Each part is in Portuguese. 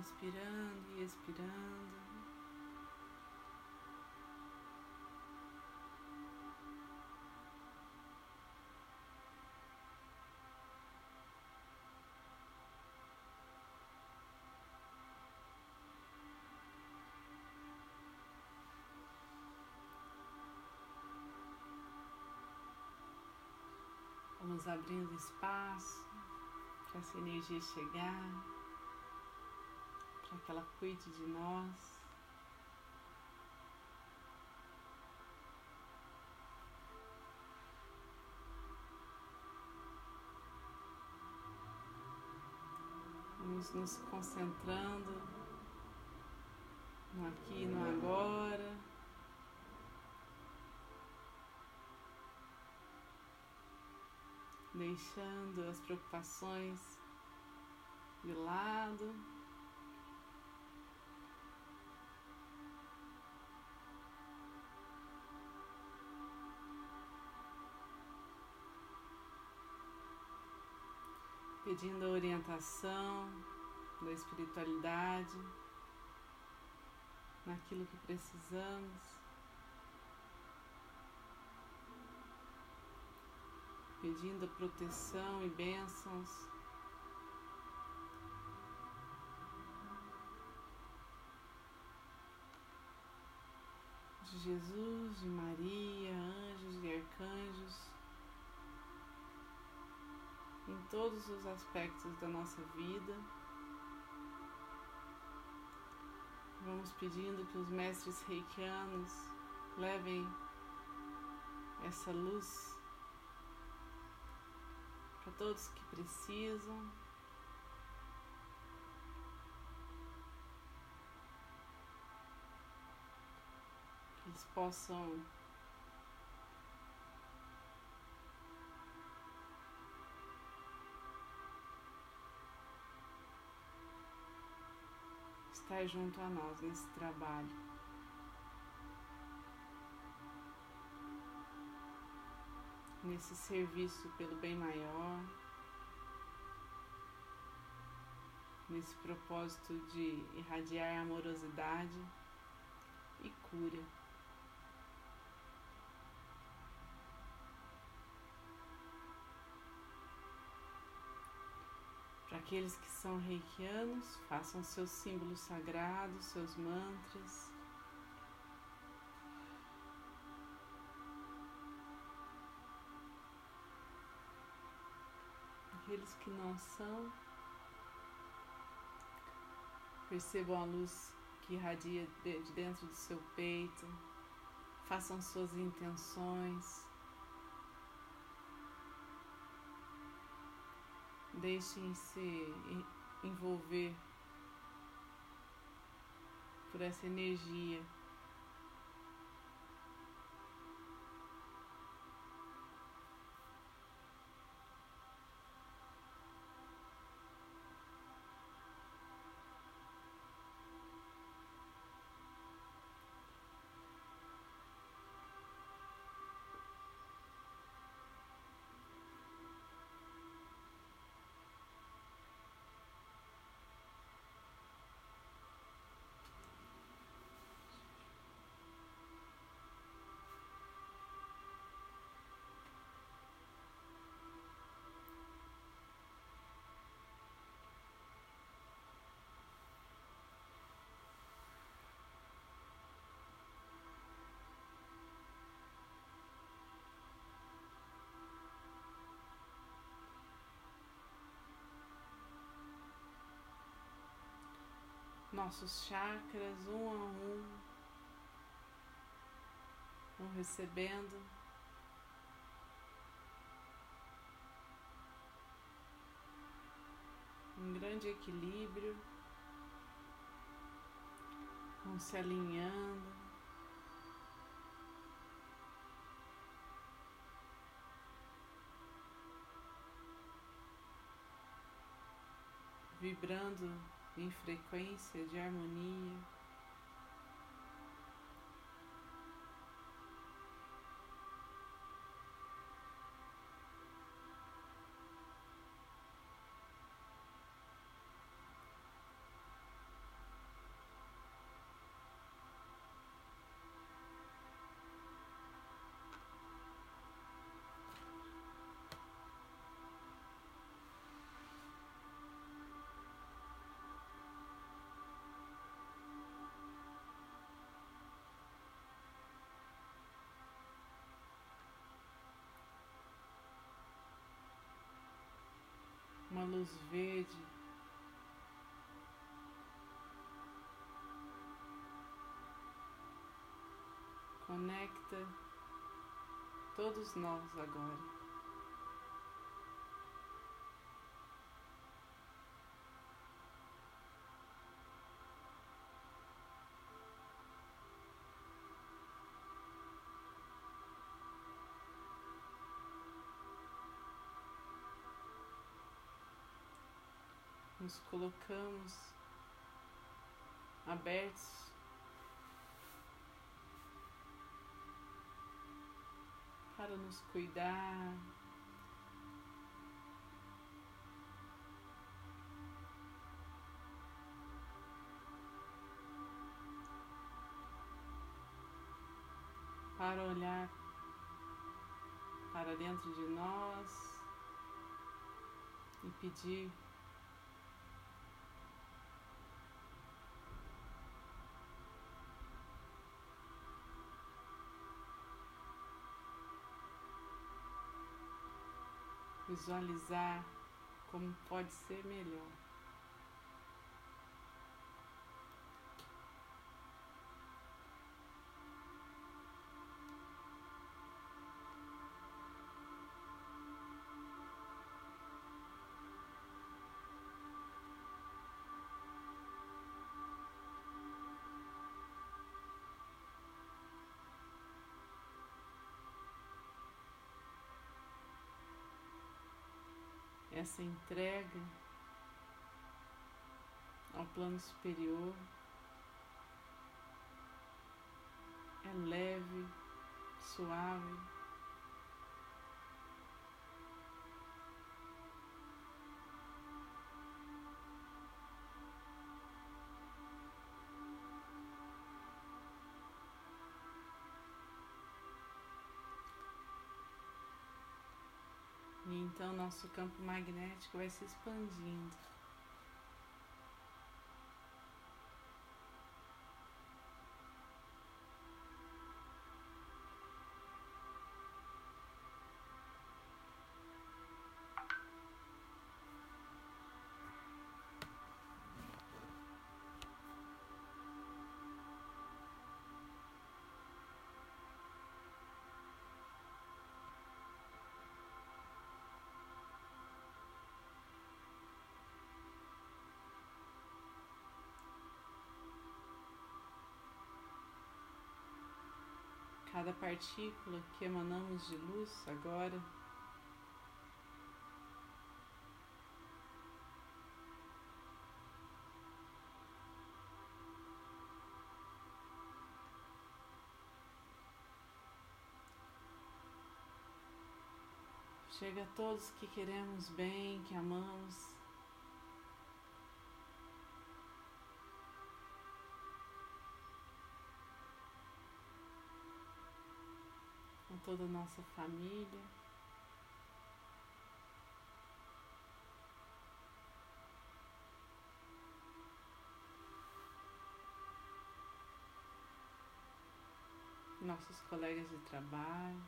inspirando e expirando. Vamos abrindo espaço para essa energia chegar, para que ela cuide de nós. Vamos nos concentrando no aqui e no agora. deixando as preocupações de lado. Pedindo a orientação da espiritualidade naquilo que precisamos. pedindo proteção e bênçãos. De Jesus, de Maria, anjos e arcanjos, em todos os aspectos da nossa vida. Vamos pedindo que os mestres reikianos levem essa luz para todos que precisam. Que eles possam estar junto a nós nesse trabalho. nesse serviço pelo bem maior, nesse propósito de irradiar amorosidade e cura. Aqueles que são reikianos, façam seus símbolos sagrados, seus mantras. aqueles que não são. Percebam a luz que irradia de dentro do seu peito. Façam suas intenções. Deixem-se envolver por essa energia. Nossos chakras um a um vão recebendo um grande equilíbrio, vão se alinhando. Vibrando em frequência de harmonia. Luz verde conecta todos nós agora. Nos colocamos abertos para nos cuidar. Para olhar para dentro de nós e pedir visualizar como pode ser melhor. Essa entrega ao plano superior é leve, suave. Então nosso campo magnético vai se expandindo. Cada partícula que emanamos de luz agora. Chega a todos que queremos bem, que amamos. Toda a nossa família. Nossos colegas de trabalho.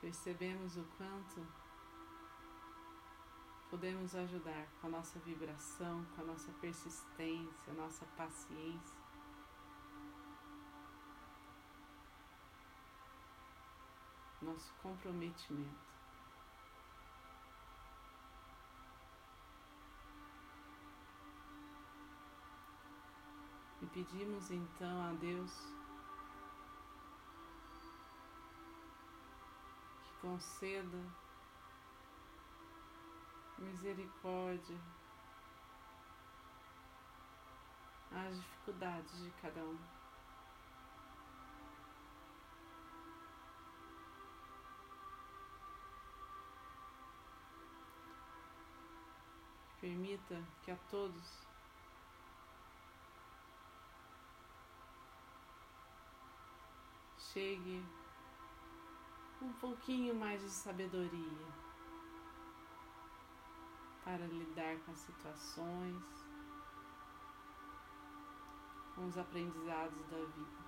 Percebemos o quanto podemos ajudar com a nossa vibração, com a nossa persistência, a nossa paciência. Nosso comprometimento. E pedimos então a Deus que conceda misericórdia às dificuldades de cada um. Permita que a todos chegue um pouquinho mais de sabedoria para lidar com as situações, com os aprendizados da vida.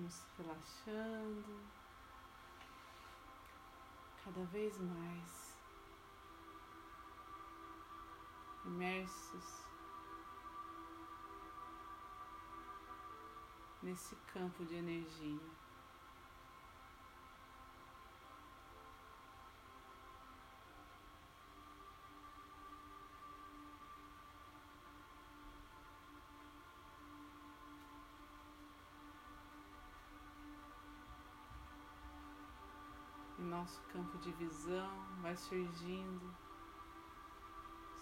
Vamos relaxando cada vez mais imersos nesse campo de energia. Nosso campo de visão vai surgindo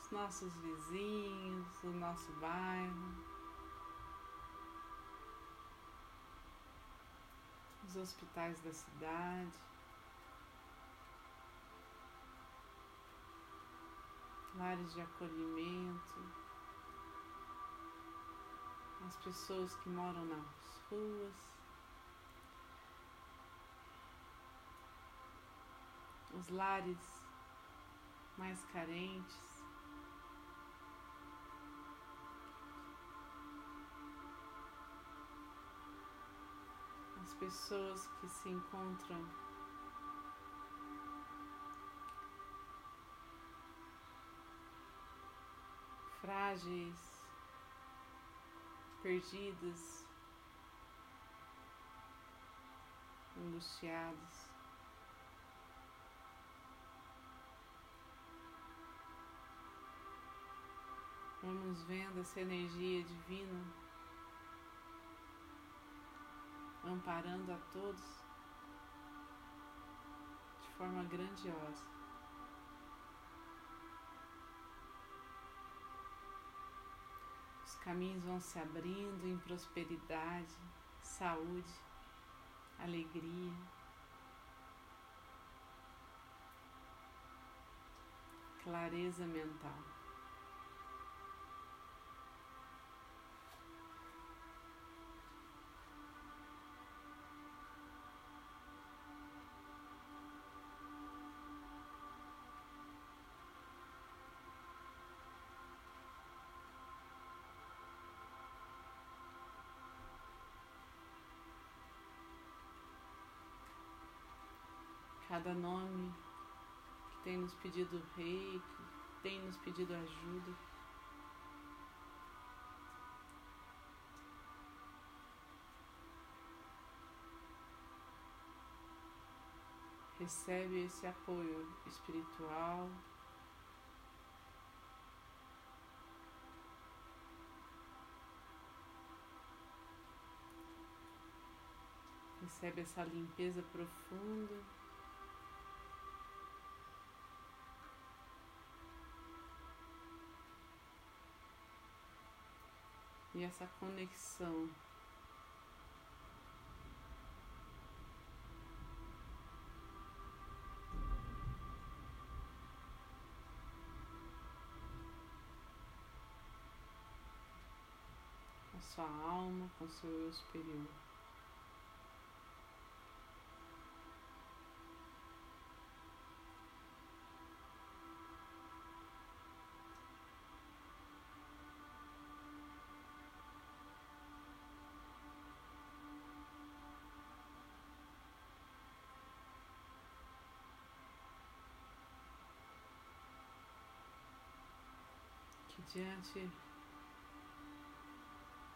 os nossos vizinhos, o nosso bairro, os hospitais da cidade, lares de acolhimento, as pessoas que moram nas ruas. Os lares mais carentes. As pessoas que se encontram frágeis, perdidas, angustiados. Vamos vendo essa energia divina amparando a todos de forma grandiosa. Os caminhos vão se abrindo em prosperidade, saúde, alegria. Clareza mental. Cada nome que tem nos pedido rei, que tem nos pedido ajuda. Recebe esse apoio espiritual. Recebe essa limpeza profunda. Essa conexão. Com sua alma, com seu eu superior. Diante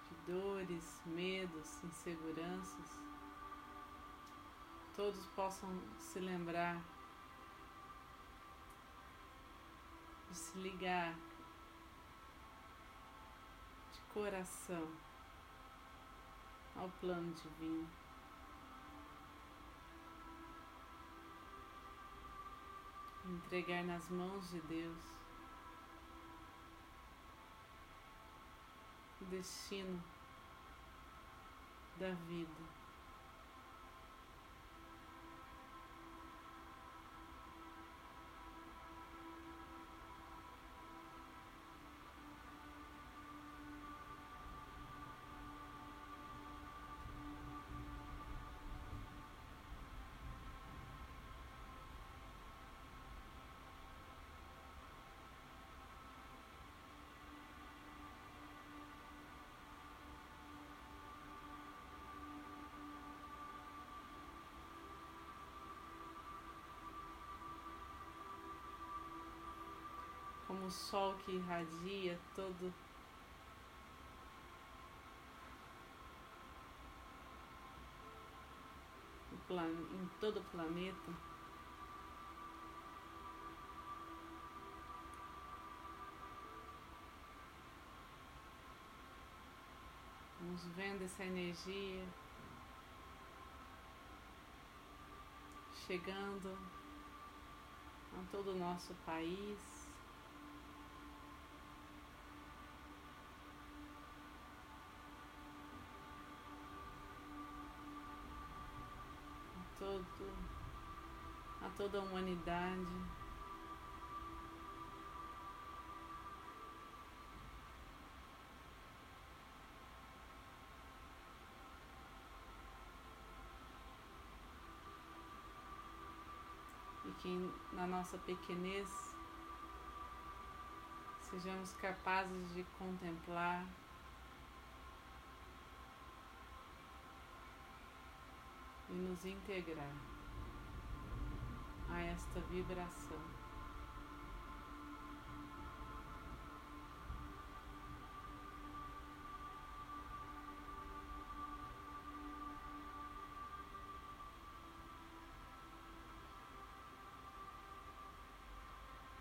de dores, medos, inseguranças, todos possam se lembrar de se ligar de coração ao plano divino. Entregar nas mãos de Deus destino da vida. Sol que irradia todo em todo o planeta. Vamos vendo essa energia chegando a todo o nosso país. todo, a toda a humanidade. E que na nossa pequenez sejamos capazes de contemplar e nos integrar a esta vibração.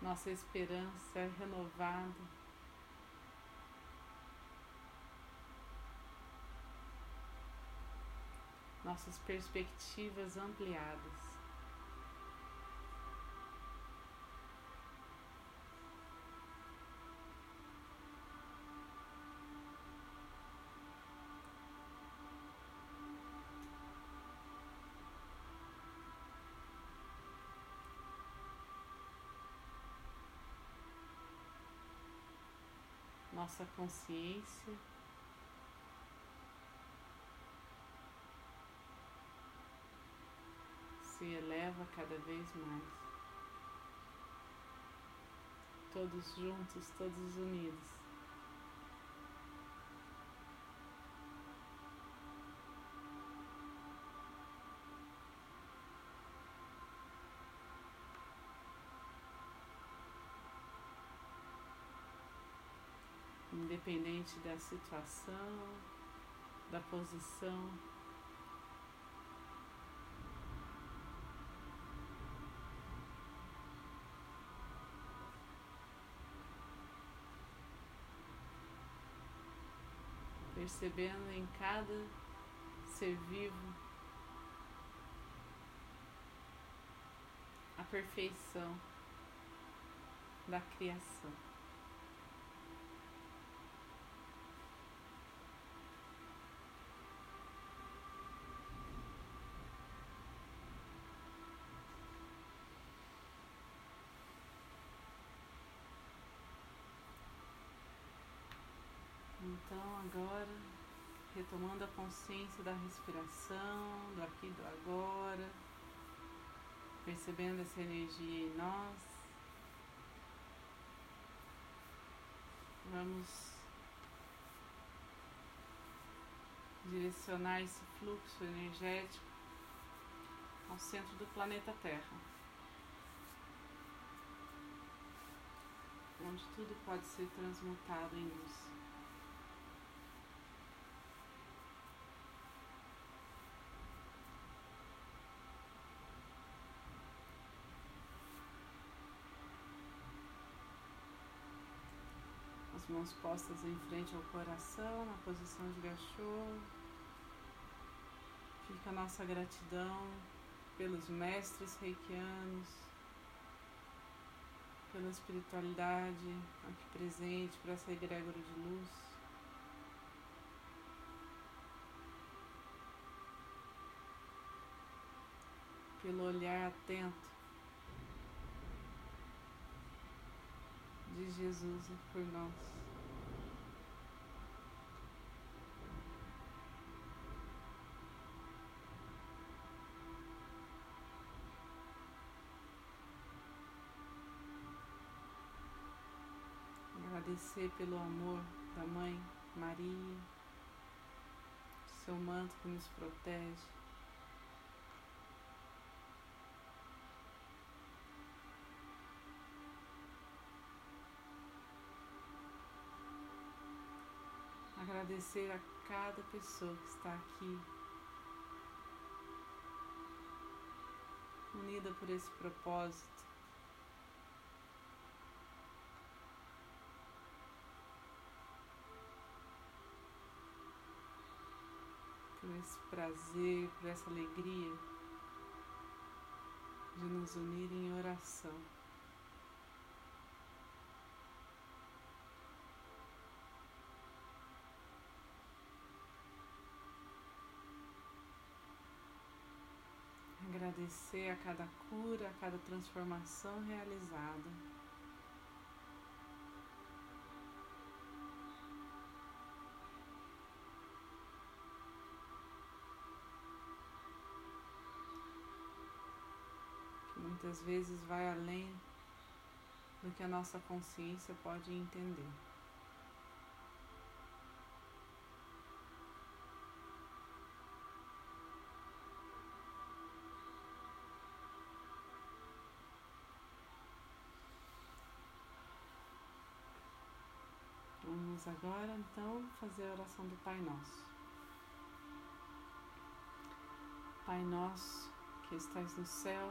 Nossa esperança é renovada. nossas perspectivas ampliadas. Nossa consciência se eleva cada vez mais. Todos juntos, todos unidos. Independente da situação, da posição, percebendo em cada ser vivo a perfeição da criação. Então, agora, retomando a consciência da respiração, do aqui e do agora, percebendo essa energia em nós, vamos direcionar esse fluxo energético ao centro do planeta Terra. Onde tudo pode ser transmutado em luz. as mãos postas em frente ao coração, na posição de gachô. Fica a nossa gratidão pelos mestres reikianos, pela espiritualidade aqui presente, por essa egrégora de luz. Pelo olhar atento de Jesus por nós. agradecer pelo amor da Mãe Maria, seu manto que nos protege. Agradecer a cada pessoa que está aqui, unida por esse propósito. Por esse prazer, por essa alegria de nos unir em oração. Agradecer a cada cura, a cada transformação realizada. Muitas vezes vai além do que a nossa consciência pode entender. Vamos agora então fazer a oração do Pai Nosso. Pai Nosso que estais no céu,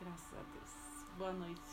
Graças a Deus. Boa noite.